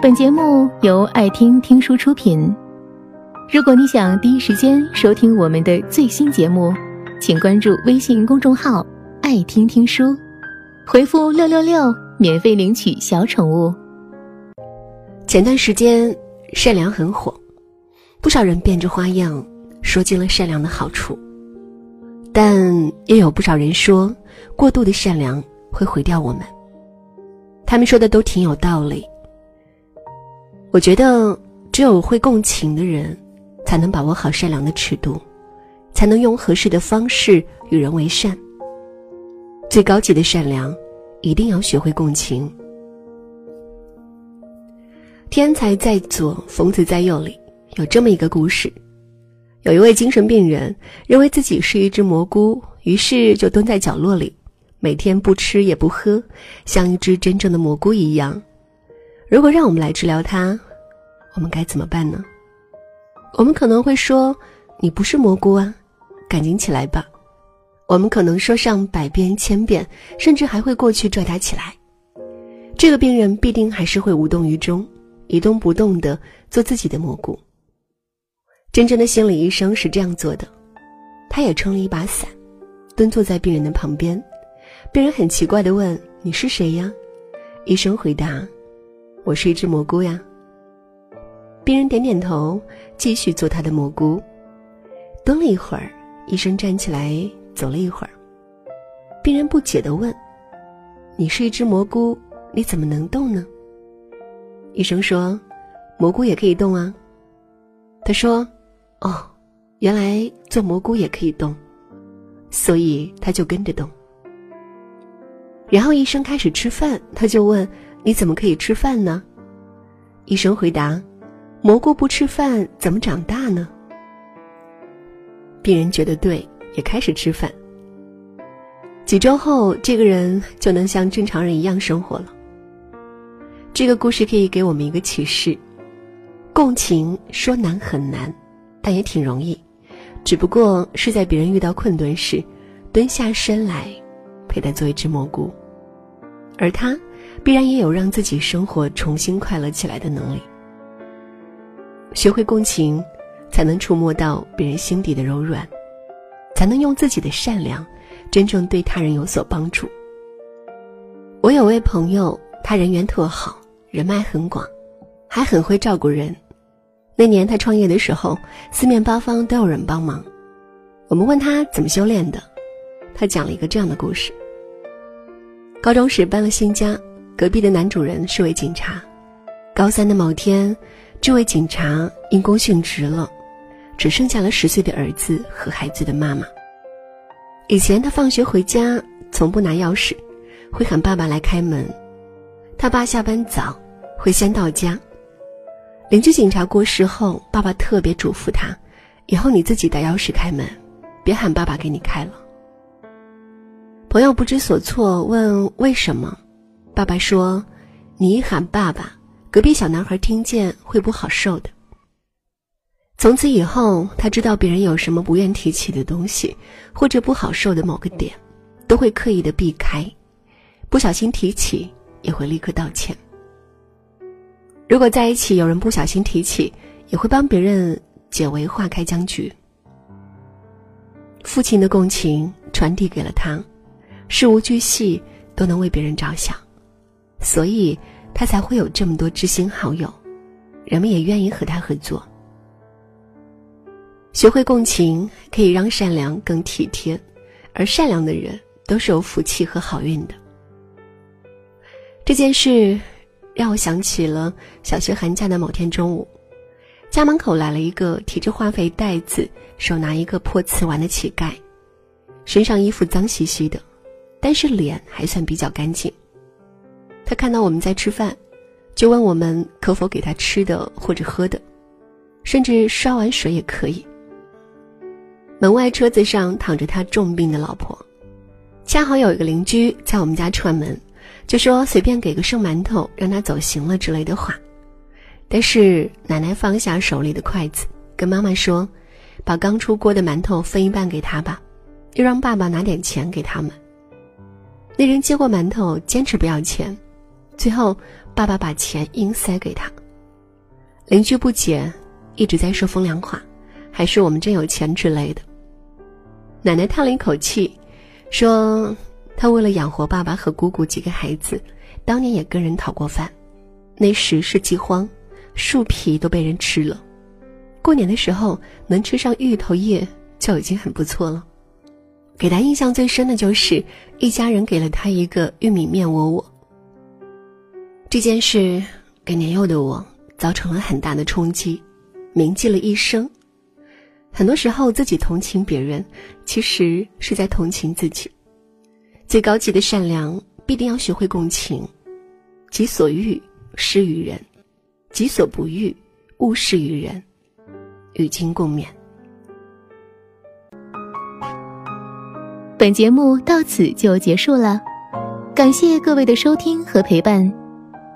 本节目由爱听听书出品。如果你想第一时间收听我们的最新节目，请关注微信公众号“爱听听书”，回复“六六六”免费领取小宠物。前段时间，善良很火，不少人变着花样说尽了善良的好处，但也有不少人说，过度的善良会毁掉我们。他们说的都挺有道理。我觉得，只有会共情的人，才能把握好善良的尺度，才能用合适的方式与人为善。最高级的善良，一定要学会共情。天才在左，疯子在右里有这么一个故事：有一位精神病人认为自己是一只蘑菇，于是就蹲在角落里。每天不吃也不喝，像一只真正的蘑菇一样。如果让我们来治疗它，我们该怎么办呢？我们可能会说：“你不是蘑菇啊，赶紧起来吧。”我们可能说上百遍千遍，甚至还会过去拽他起来。这个病人必定还是会无动于衷，一动不动的做自己的蘑菇。真正的心理医生是这样做的，他也撑了一把伞，蹲坐在病人的旁边。病人很奇怪的问：“你是谁呀？”医生回答：“我是一只蘑菇呀。”病人点点头，继续做他的蘑菇。蹲了一会儿，医生站起来走了一会儿。病人不解的问：“你是一只蘑菇，你怎么能动呢？”医生说：“蘑菇也可以动啊。”他说：“哦，原来做蘑菇也可以动，所以他就跟着动。”然后医生开始吃饭，他就问：“你怎么可以吃饭呢？”医生回答：“蘑菇不吃饭怎么长大呢？”病人觉得对，也开始吃饭。几周后，这个人就能像正常人一样生活了。这个故事可以给我们一个启示：共情说难很难，但也挺容易，只不过是在别人遇到困顿时，蹲下身来。陪他做一只蘑菇，而他必然也有让自己生活重新快乐起来的能力。学会共情，才能触摸到别人心底的柔软，才能用自己的善良，真正对他人有所帮助。我有位朋友，他人缘特好，人脉很广，还很会照顾人。那年他创业的时候，四面八方都有人帮忙。我们问他怎么修炼的。他讲了一个这样的故事：高中时搬了新家，隔壁的男主人是位警察。高三的某天，这位警察因公殉职了，只剩下了十岁的儿子和孩子的妈妈。以前他放学回家从不拿钥匙，会喊爸爸来开门。他爸下班早，会先到家。邻居警察过世后，爸爸特别嘱咐他：以后你自己带钥匙开门，别喊爸爸给你开了。朋友不知所措，问为什么？爸爸说：“你一喊爸爸，隔壁小男孩听见会不好受的。”从此以后，他知道别人有什么不愿提起的东西，或者不好受的某个点，都会刻意的避开，不小心提起也会立刻道歉。如果在一起有人不小心提起，也会帮别人解围化开僵局。父亲的共情传递给了他。事无巨细都能为别人着想，所以他才会有这么多知心好友，人们也愿意和他合作。学会共情可以让善良更体贴，而善良的人都是有福气和好运的。这件事让我想起了小学寒假的某天中午，家门口来了一个提着化肥袋子、手拿一个破瓷碗的乞丐，身上衣服脏兮兮的。但是脸还算比较干净。他看到我们在吃饭，就问我们可否给他吃的或者喝的，甚至烧碗水也可以。门外车子上躺着他重病的老婆，恰好有一个邻居在我们家串门，就说随便给个剩馒头让他走行了之类的话。但是奶奶放下手里的筷子，跟妈妈说：“把刚出锅的馒头分一半给他吧，又让爸爸拿点钱给他们。”那人接过馒头，坚持不要钱，最后爸爸把钱硬塞给他。邻居不解，一直在说风凉话，还说我们真有钱之类的。奶奶叹了一口气，说：“她为了养活爸爸和姑姑几个孩子，当年也跟人讨过饭，那时是饥荒，树皮都被人吃了。过年的时候能吃上芋头叶就已经很不错了。给他印象最深的就是一家人给了他一个玉米面窝窝。这件事给年幼的我。”造成了很大的冲击，铭记了一生。很多时候，自己同情别人，其实是在同情自己。最高级的善良，必定要学会共情。己所欲，施于人；己所不欲，勿施于人。与君共勉。本节目到此就结束了，感谢各位的收听和陪伴。